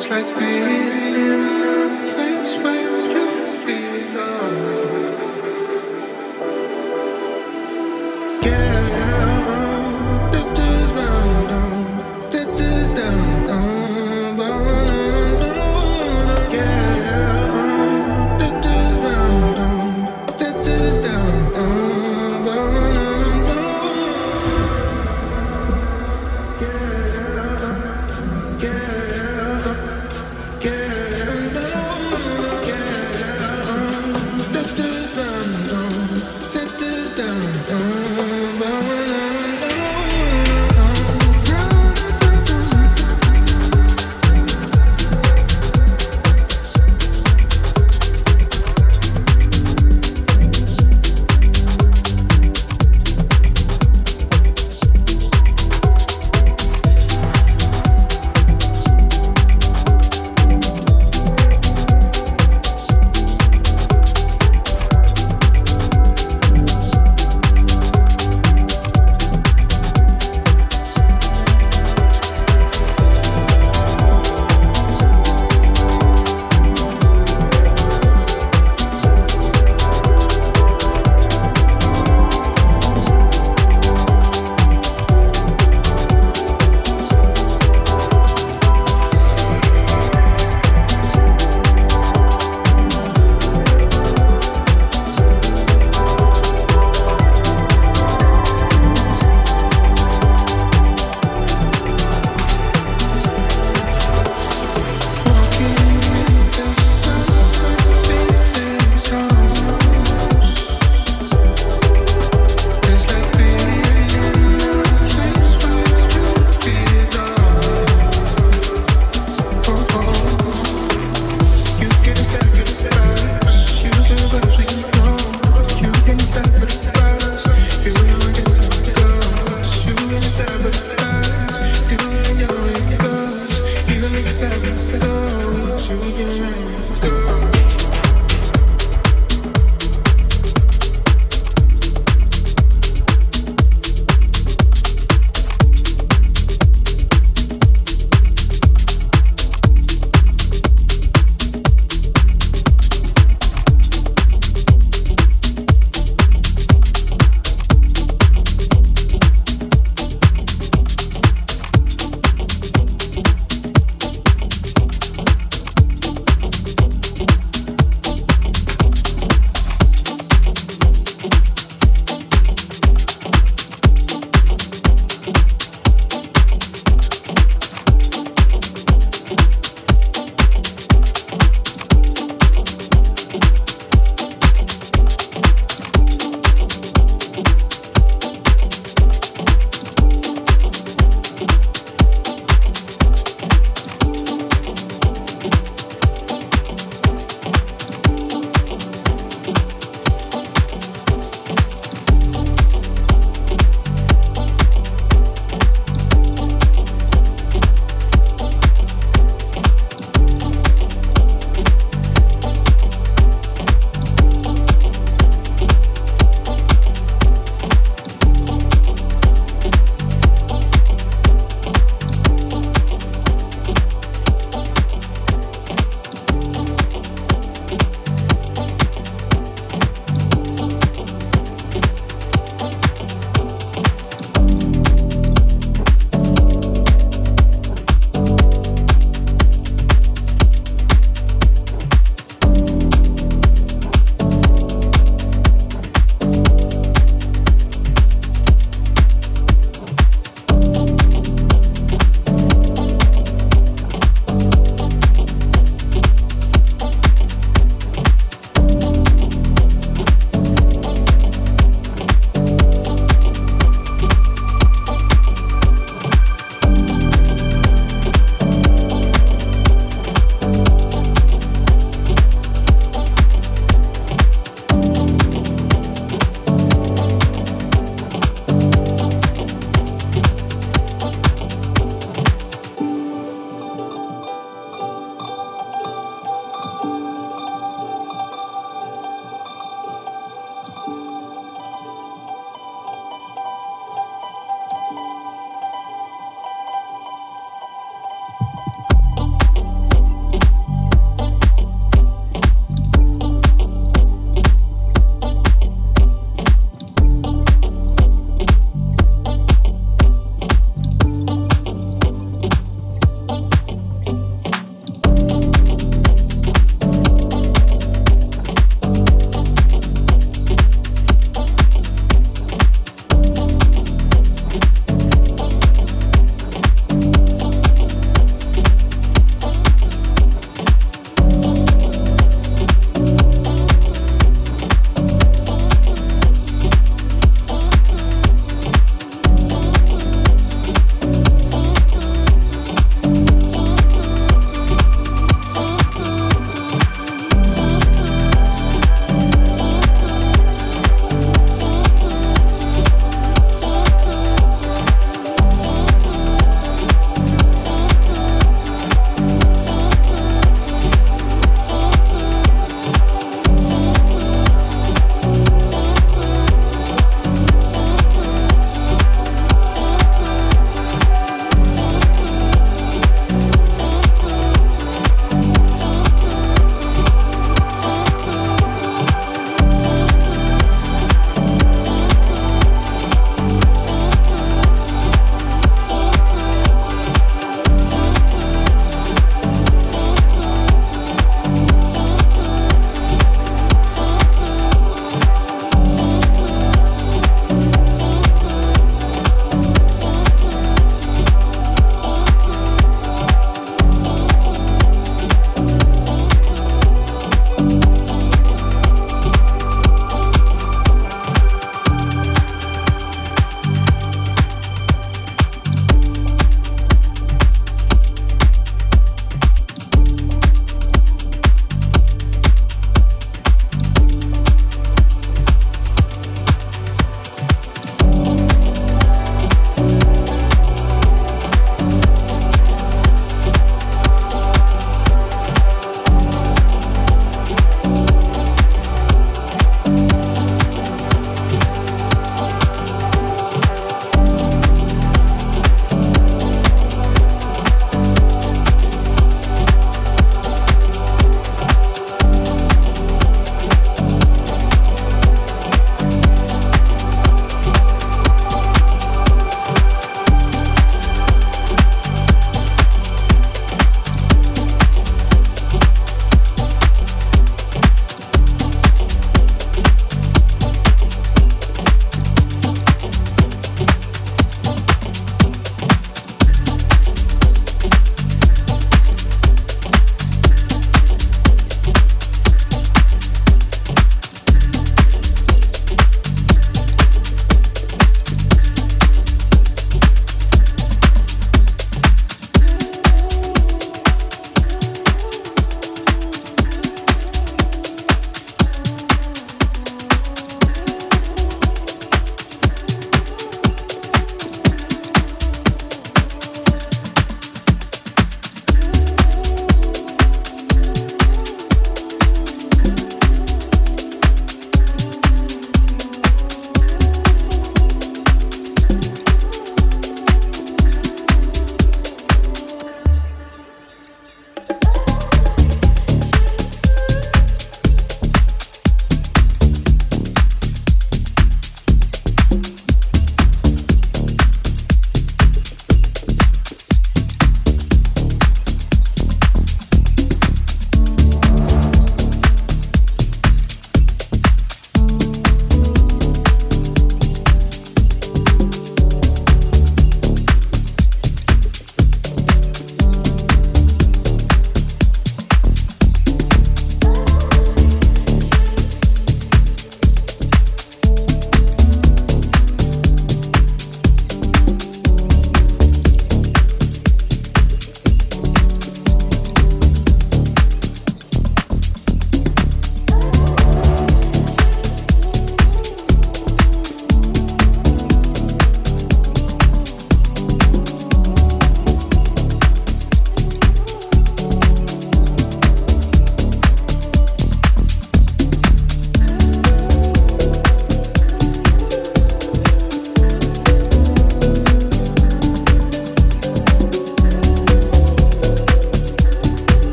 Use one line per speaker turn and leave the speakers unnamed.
It's like being in a place where